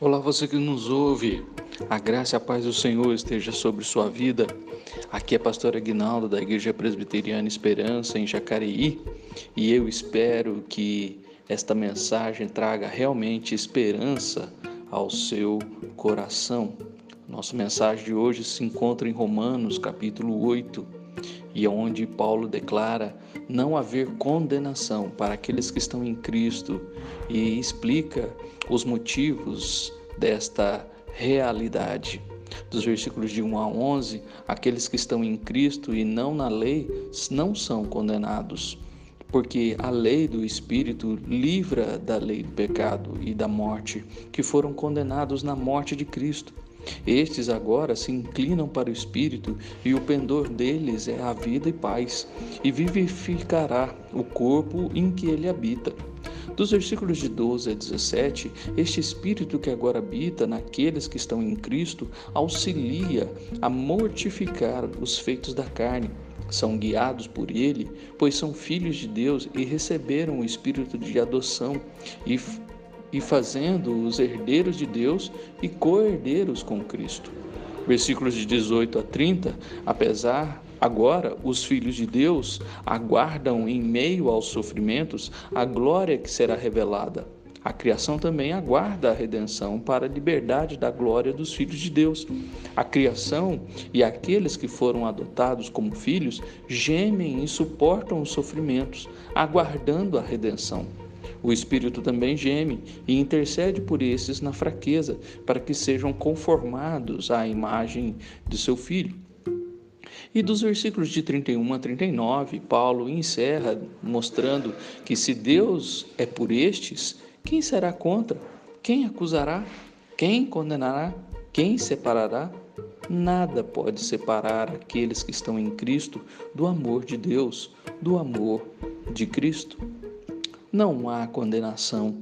Olá, você que nos ouve. A graça e a paz do Senhor esteja sobre sua vida. Aqui é a pastora Aguinaldo da Igreja Presbiteriana Esperança em Jacareí, e eu espero que esta mensagem traga realmente esperança ao seu coração. Nossa mensagem de hoje se encontra em Romanos, capítulo 8, e onde Paulo declara não haver condenação para aqueles que estão em Cristo e explica os motivos desta realidade. Dos versículos de 1 a 11, aqueles que estão em Cristo e não na lei não são condenados, porque a lei do Espírito livra da lei do pecado e da morte, que foram condenados na morte de Cristo. Estes agora se inclinam para o Espírito, e o pendor deles é a vida e paz, e vivificará o corpo em que ele habita. Dos versículos de 12 a 17, este Espírito que agora habita naqueles que estão em Cristo auxilia a mortificar os feitos da carne. São guiados por Ele, pois são filhos de Deus e receberam o Espírito de adoção e, e fazendo-os herdeiros de Deus e co-herdeiros com Cristo. Versículos de 18 a 30, apesar Agora, os filhos de Deus aguardam, em meio aos sofrimentos, a glória que será revelada. A criação também aguarda a redenção para a liberdade da glória dos filhos de Deus. A criação e aqueles que foram adotados como filhos gemem e suportam os sofrimentos, aguardando a redenção. O Espírito também geme e intercede por esses na fraqueza, para que sejam conformados à imagem de seu Filho. E dos versículos de 31 a 39, Paulo encerra mostrando que se Deus é por estes, quem será contra? Quem acusará? Quem condenará? Quem separará? Nada pode separar aqueles que estão em Cristo do amor de Deus, do amor de Cristo. Não há condenação.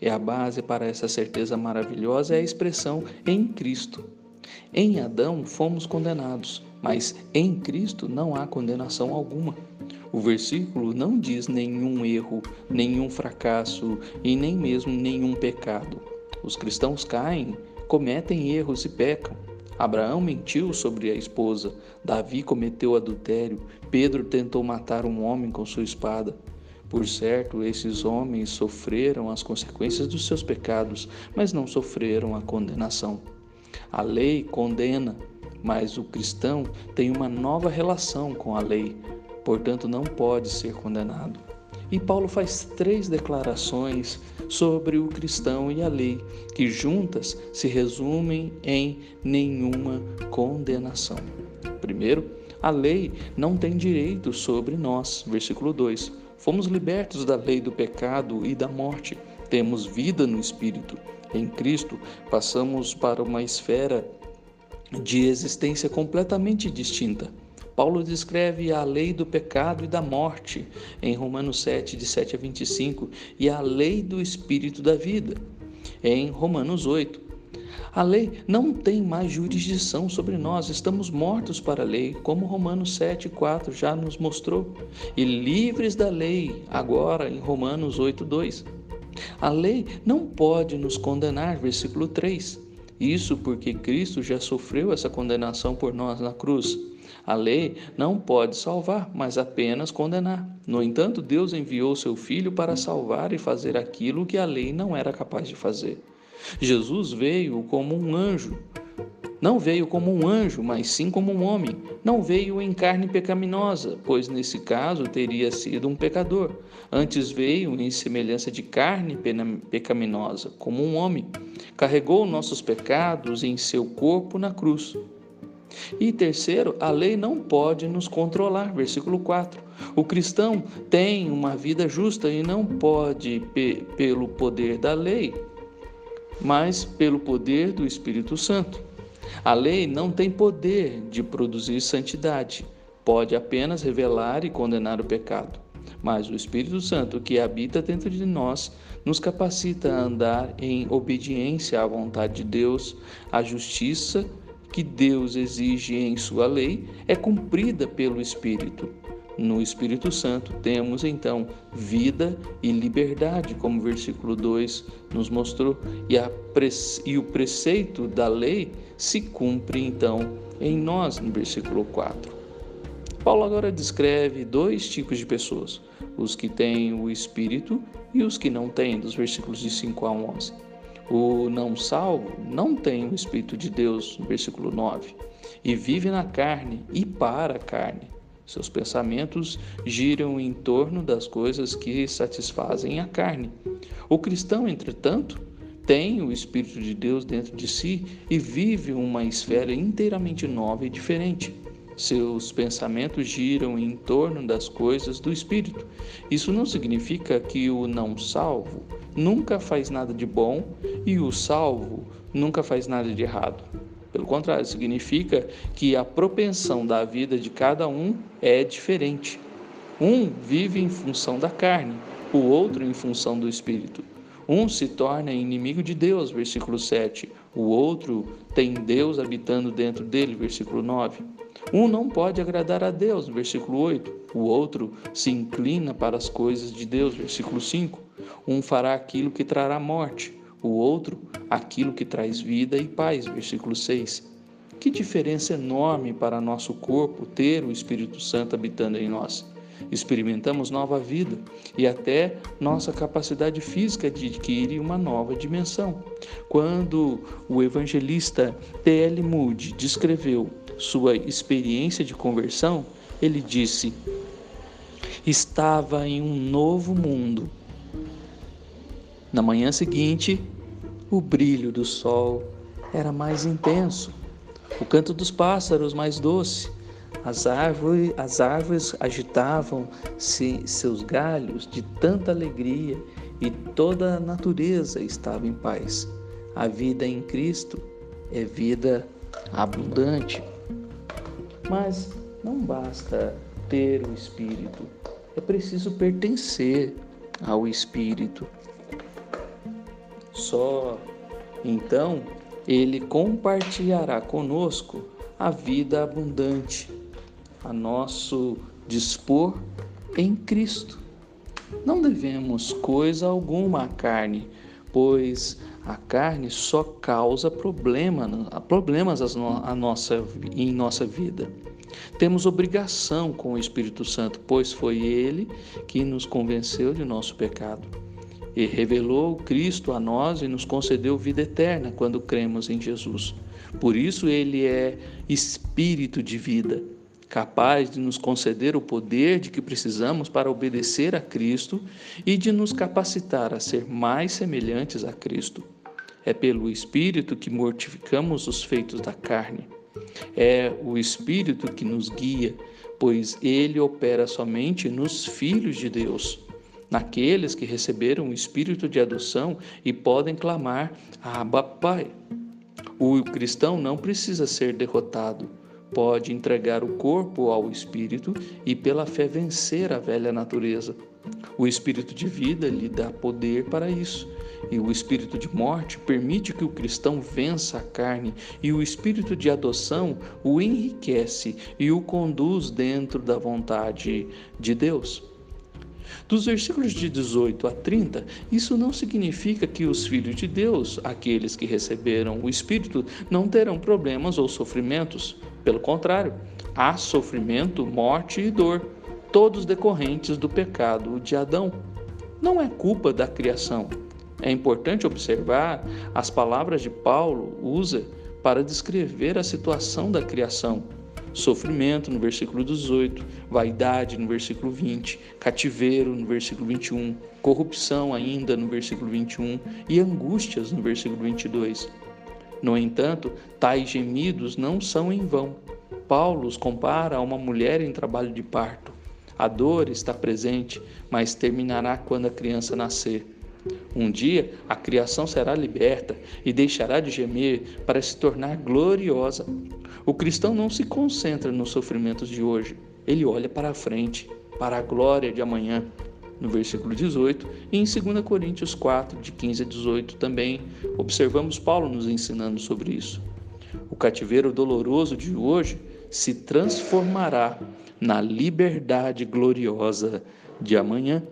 É a base para essa certeza maravilhosa é a expressão em Cristo. Em Adão fomos condenados, mas em Cristo não há condenação alguma. O versículo não diz nenhum erro, nenhum fracasso e nem mesmo nenhum pecado. Os cristãos caem, cometem erros e pecam. Abraão mentiu sobre a esposa, Davi cometeu adultério, Pedro tentou matar um homem com sua espada. Por certo, esses homens sofreram as consequências dos seus pecados, mas não sofreram a condenação. A lei condena, mas o cristão tem uma nova relação com a lei, portanto não pode ser condenado. E Paulo faz três declarações sobre o cristão e a lei, que juntas se resumem em nenhuma condenação. Primeiro, a lei não tem direito sobre nós. Versículo 2. Fomos libertos da lei do pecado e da morte. Temos vida no Espírito. Em Cristo, passamos para uma esfera de existência completamente distinta. Paulo descreve a lei do pecado e da morte em Romanos 7, de 7 a 25, e a lei do espírito da vida em Romanos 8. A lei não tem mais jurisdição sobre nós, estamos mortos para a lei, como Romanos 7, 4 já nos mostrou, e livres da lei, agora em Romanos 8, 2. A lei não pode nos condenar, versículo 3. Isso porque Cristo já sofreu essa condenação por nós na cruz. A lei não pode salvar, mas apenas condenar. No entanto, Deus enviou seu Filho para salvar e fazer aquilo que a lei não era capaz de fazer. Jesus veio como um anjo. Não veio como um anjo, mas sim como um homem. Não veio em carne pecaminosa, pois nesse caso teria sido um pecador. Antes veio em semelhança de carne pecaminosa, como um homem carregou nossos pecados em seu corpo na cruz. E terceiro, a lei não pode nos controlar. Versículo 4. O cristão tem uma vida justa e não pode, pelo poder da lei, mas pelo poder do Espírito Santo. A lei não tem poder de produzir santidade, pode apenas revelar e condenar o pecado mas o Espírito Santo que habita dentro de nós nos capacita a andar em obediência à vontade de Deus, a justiça que Deus exige em sua lei é cumprida pelo Espírito. No Espírito Santo temos então vida e liberdade, como o versículo 2 nos mostrou, e, a, e o preceito da lei se cumpre então em nós, no versículo 4. Paulo agora descreve dois tipos de pessoas: os que têm o Espírito e os que não têm, dos versículos de 5 a 11. O não salvo não tem o Espírito de Deus, no versículo 9, e vive na carne e para a carne seus pensamentos giram em torno das coisas que satisfazem a carne. O cristão, entretanto, tem o Espírito de Deus dentro de si e vive uma esfera inteiramente nova e diferente. Seus pensamentos giram em torno das coisas do Espírito. Isso não significa que o não salvo nunca faz nada de bom e o salvo nunca faz nada de errado. Pelo contrário, significa que a propensão da vida de cada um é diferente. Um vive em função da carne, o outro em função do espírito. Um se torna inimigo de Deus, versículo 7. O outro tem Deus habitando dentro dele, versículo 9. Um não pode agradar a Deus, versículo 8. O outro se inclina para as coisas de Deus, versículo 5. Um fará aquilo que trará morte, o outro aquilo que traz vida e paz. Versículo 6. Que diferença enorme para nosso corpo ter o Espírito Santo habitando em nós. Experimentamos nova vida e até nossa capacidade física de adquirir uma nova dimensão. Quando o evangelista T.L. Moody descreveu sua experiência de conversão, ele disse: Estava em um novo mundo. Na manhã seguinte, o brilho do sol era mais intenso, o canto dos pássaros mais doce. As árvores, as árvores agitavam -se seus galhos de tanta alegria e toda a natureza estava em paz. A vida em Cristo é vida abundante. Mas não basta ter o Espírito, é preciso pertencer ao Espírito. Só então ele compartilhará conosco a vida abundante, a nosso dispor em Cristo. Não devemos coisa alguma à carne, pois a carne só causa problema, problemas a nossa, em nossa vida. Temos obrigação com o Espírito Santo, pois foi ele que nos convenceu de nosso pecado e revelou Cristo a nós e nos concedeu vida eterna quando cremos em Jesus. Por isso, ele é espírito de vida, capaz de nos conceder o poder de que precisamos para obedecer a Cristo e de nos capacitar a ser mais semelhantes a Cristo. É pelo Espírito que mortificamos os feitos da carne. É o Espírito que nos guia, pois ele opera somente nos filhos de Deus naqueles que receberam o espírito de adoção e podem clamar: Abba, Pai. O cristão não precisa ser derrotado, pode entregar o corpo ao espírito e pela fé vencer a velha natureza. O espírito de vida lhe dá poder para isso. E o espírito de morte permite que o cristão vença a carne, e o espírito de adoção o enriquece e o conduz dentro da vontade de Deus. Dos versículos de 18 a 30, isso não significa que os filhos de Deus, aqueles que receberam o Espírito, não terão problemas ou sofrimentos. Pelo contrário, há sofrimento, morte e dor, todos decorrentes do pecado de Adão. Não é culpa da criação. É importante observar as palavras de Paulo usa para descrever a situação da criação sofrimento no versículo 18, vaidade no versículo 20, cativeiro no versículo 21, corrupção ainda no versículo 21 e angústias no versículo 22. No entanto, tais gemidos não são em vão. Paulo os compara a uma mulher em trabalho de parto. A dor está presente, mas terminará quando a criança nascer. Um dia a criação será liberta e deixará de gemer para se tornar gloriosa. O cristão não se concentra nos sofrimentos de hoje, ele olha para a frente, para a glória de amanhã. No versículo 18 e em 2 Coríntios 4, de 15 a 18 também observamos Paulo nos ensinando sobre isso. O cativeiro doloroso de hoje se transformará na liberdade gloriosa de amanhã.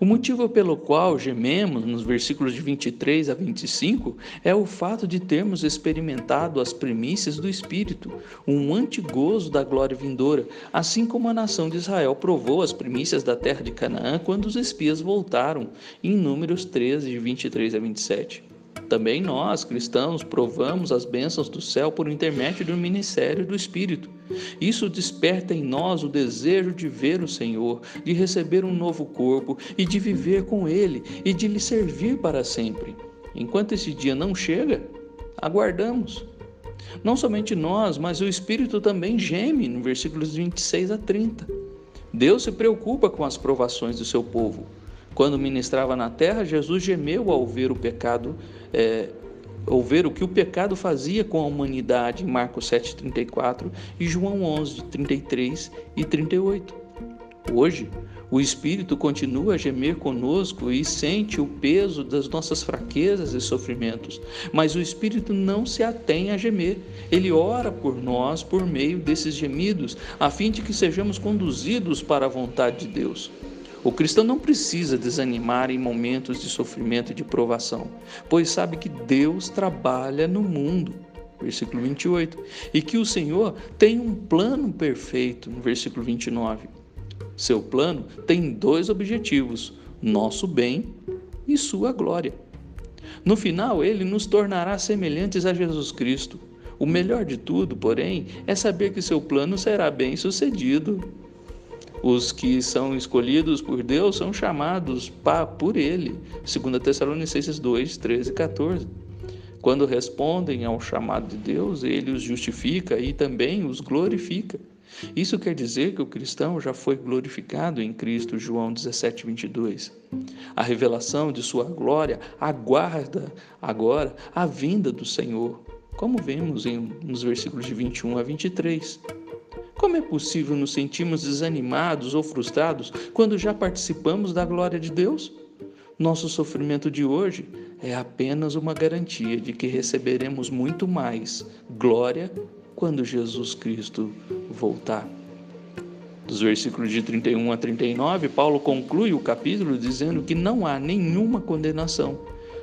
O motivo pelo qual gememos, nos versículos de 23 a 25, é o fato de termos experimentado as primícias do Espírito, um antigozo da glória vindoura, assim como a nação de Israel provou as primícias da terra de Canaã quando os espias voltaram, em Números 13, de 23 a 27. Também nós, cristãos, provamos as bênçãos do céu por intermédio do ministério do Espírito. Isso desperta em nós o desejo de ver o Senhor, de receber um novo corpo e de viver com Ele e de lhe servir para sempre. Enquanto esse dia não chega, aguardamos. Não somente nós, mas o Espírito também geme, no versículos 26 a 30. Deus se preocupa com as provações do seu povo. Quando ministrava na terra, Jesus gemeu ao ver o pecado, é, ao ver o que o pecado fazia com a humanidade, em Marcos 7,34 e João 11, 33 e 38. Hoje, o Espírito continua a gemer conosco e sente o peso das nossas fraquezas e sofrimentos, mas o Espírito não se atém a gemer. Ele ora por nós por meio desses gemidos, a fim de que sejamos conduzidos para a vontade de Deus. O cristão não precisa desanimar em momentos de sofrimento e de provação, pois sabe que Deus trabalha no mundo. Versículo 28. E que o Senhor tem um plano perfeito, no versículo 29. Seu plano tem dois objetivos: nosso bem e sua glória. No final, ele nos tornará semelhantes a Jesus Cristo. O melhor de tudo, porém, é saber que seu plano será bem sucedido. Os que são escolhidos por Deus são chamados por Ele. 2 Tessalonicenses 2, 13 e 14. Quando respondem ao chamado de Deus, Ele os justifica e também os glorifica. Isso quer dizer que o cristão já foi glorificado em Cristo, João 17, 22. A revelação de sua glória aguarda agora a vinda do Senhor, como vemos em, nos versículos de 21 a 23. Como é possível nos sentirmos desanimados ou frustrados quando já participamos da glória de Deus? Nosso sofrimento de hoje é apenas uma garantia de que receberemos muito mais glória quando Jesus Cristo voltar. Dos versículos de 31 a 39, Paulo conclui o capítulo dizendo que não há nenhuma condenação,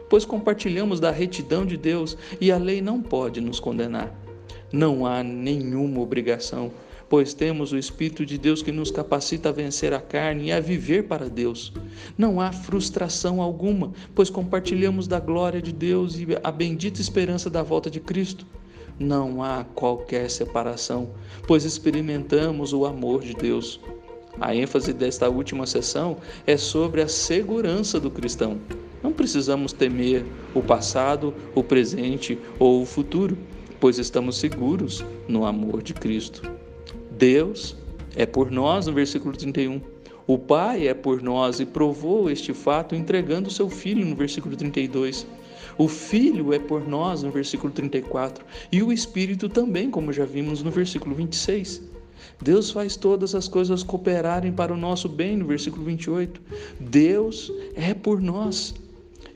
pois compartilhamos da retidão de Deus e a lei não pode nos condenar. Não há nenhuma obrigação, pois temos o Espírito de Deus que nos capacita a vencer a carne e a viver para Deus. Não há frustração alguma, pois compartilhamos da glória de Deus e a bendita esperança da volta de Cristo. Não há qualquer separação, pois experimentamos o amor de Deus. A ênfase desta última sessão é sobre a segurança do cristão. Não precisamos temer o passado, o presente ou o futuro, pois estamos seguros no amor de Cristo. Deus é por nós, no versículo 31. O Pai é por nós e provou este fato entregando seu Filho, no versículo 32. O Filho é por nós, no versículo 34. E o Espírito também, como já vimos no versículo 26. Deus faz todas as coisas cooperarem para o nosso bem, no versículo 28. Deus é por nós,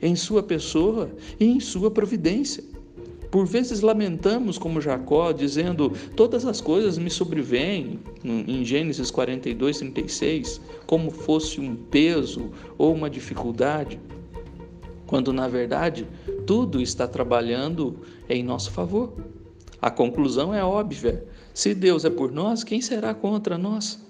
em Sua pessoa e em Sua providência. Por vezes lamentamos como Jacó, dizendo: Todas as coisas me sobrevêm, em Gênesis 42, 36, como fosse um peso ou uma dificuldade, quando na verdade tudo está trabalhando em nosso favor. A conclusão é óbvia: se Deus é por nós, quem será contra nós?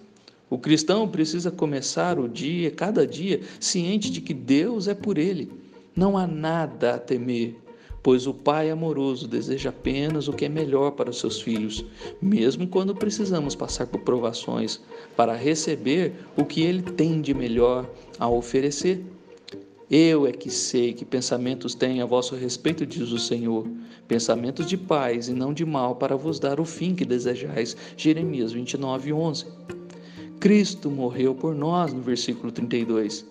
O cristão precisa começar o dia, cada dia, ciente de que Deus é por ele. Não há nada a temer pois o Pai amoroso deseja apenas o que é melhor para os seus filhos, mesmo quando precisamos passar por provações, para receber o que Ele tem de melhor a oferecer. Eu é que sei que pensamentos têm a vosso respeito, diz o Senhor, pensamentos de paz e não de mal, para vos dar o fim que desejais. Jeremias 29, 11. Cristo morreu por nós, no versículo 32.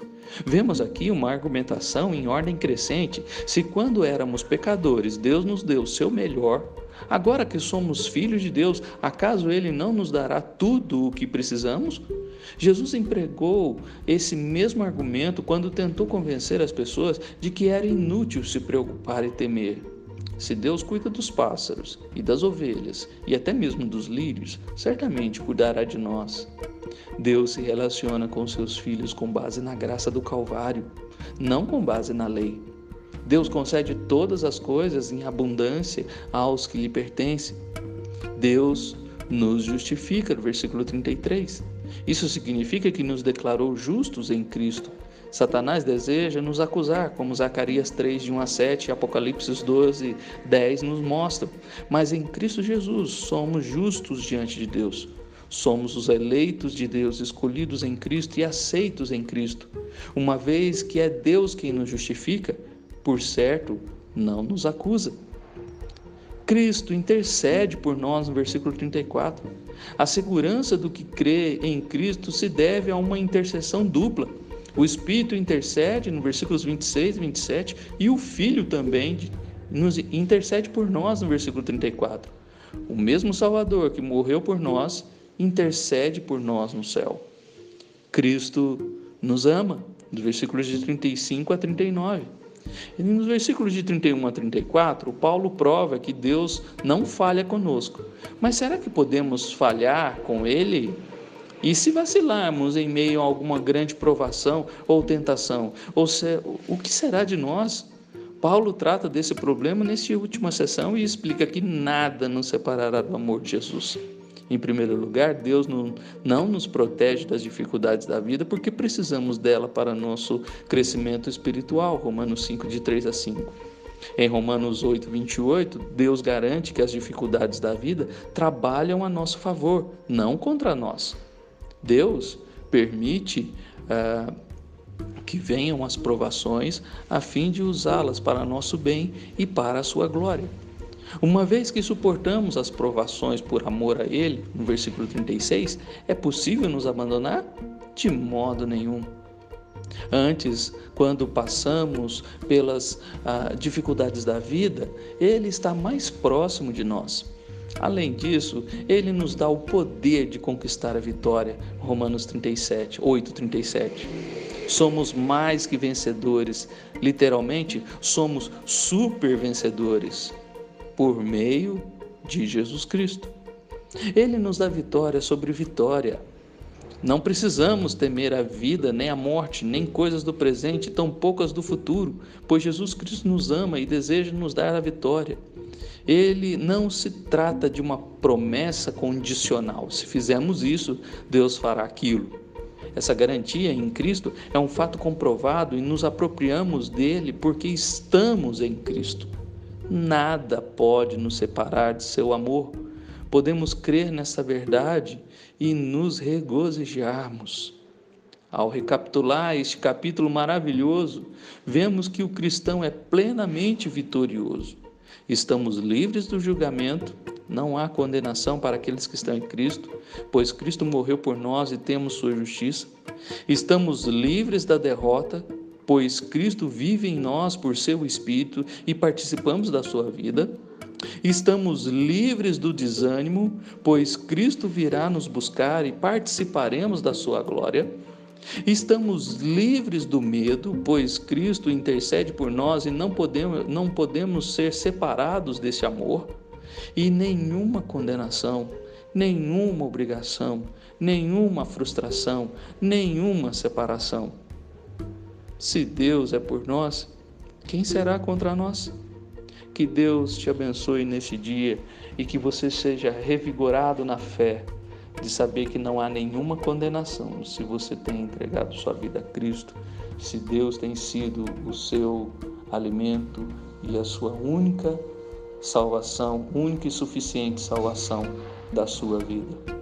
Vemos aqui uma argumentação em ordem crescente. Se quando éramos pecadores, Deus nos deu o seu melhor, agora que somos filhos de Deus, acaso Ele não nos dará tudo o que precisamos? Jesus empregou esse mesmo argumento quando tentou convencer as pessoas de que era inútil se preocupar e temer. Se Deus cuida dos pássaros e das ovelhas e até mesmo dos lírios, certamente cuidará de nós. Deus se relaciona com seus filhos com base na graça do Calvário, não com base na lei. Deus concede todas as coisas em abundância aos que lhe pertencem. Deus nos justifica, versículo 33. Isso significa que nos declarou justos em Cristo Satanás deseja nos acusar, como Zacarias 3, de 1 a 7 e Apocalipse 12, 10 nos mostram. Mas em Cristo Jesus somos justos diante de Deus. Somos os eleitos de Deus, escolhidos em Cristo e aceitos em Cristo. Uma vez que é Deus quem nos justifica, por certo, não nos acusa. Cristo intercede por nós no versículo 34. A segurança do que crê em Cristo se deve a uma intercessão dupla. O Espírito intercede no versículos 26 e 27 e o Filho também nos intercede por nós no versículo 34. O mesmo Salvador que morreu por nós intercede por nós no céu. Cristo nos ama, dos versículos de 35 a 39. E nos versículos de 31 a 34, Paulo prova que Deus não falha conosco. Mas será que podemos falhar com Ele? E se vacilarmos em meio a alguma grande provação ou tentação, ou se, o que será de nós? Paulo trata desse problema nesta última sessão e explica que nada nos separará do amor de Jesus. Em primeiro lugar, Deus não, não nos protege das dificuldades da vida porque precisamos dela para nosso crescimento espiritual. Romanos 5, de 3 a 5. Em Romanos 8, 28, Deus garante que as dificuldades da vida trabalham a nosso favor, não contra nós. Deus permite ah, que venham as provações a fim de usá-las para nosso bem e para a sua glória. Uma vez que suportamos as provações por amor a Ele, no versículo 36, é possível nos abandonar? De modo nenhum. Antes, quando passamos pelas ah, dificuldades da vida, Ele está mais próximo de nós. Além disso, ele nos dá o poder de conquistar a vitória. Romanos 37, 8, 37. Somos mais que vencedores, literalmente, somos super vencedores por meio de Jesus Cristo. Ele nos dá vitória sobre vitória. Não precisamos temer a vida, nem a morte, nem coisas do presente, tão poucas do futuro, pois Jesus Cristo nos ama e deseja nos dar a vitória. Ele não se trata de uma promessa condicional. Se fizermos isso, Deus fará aquilo. Essa garantia em Cristo é um fato comprovado e nos apropriamos dele porque estamos em Cristo. Nada pode nos separar de seu amor. Podemos crer nessa verdade e nos regozijarmos. Ao recapitular este capítulo maravilhoso, vemos que o cristão é plenamente vitorioso. Estamos livres do julgamento, não há condenação para aqueles que estão em Cristo, pois Cristo morreu por nós e temos sua justiça. Estamos livres da derrota, pois Cristo vive em nós por seu Espírito e participamos da sua vida. Estamos livres do desânimo, pois Cristo virá nos buscar e participaremos da sua glória. Estamos livres do medo, pois Cristo intercede por nós e não podemos, não podemos ser separados desse amor. E nenhuma condenação, nenhuma obrigação, nenhuma frustração, nenhuma separação. Se Deus é por nós, quem será contra nós? Que Deus te abençoe neste dia e que você seja revigorado na fé, de saber que não há nenhuma condenação se você tem entregado sua vida a Cristo, se Deus tem sido o seu alimento e a sua única salvação, única e suficiente salvação da sua vida.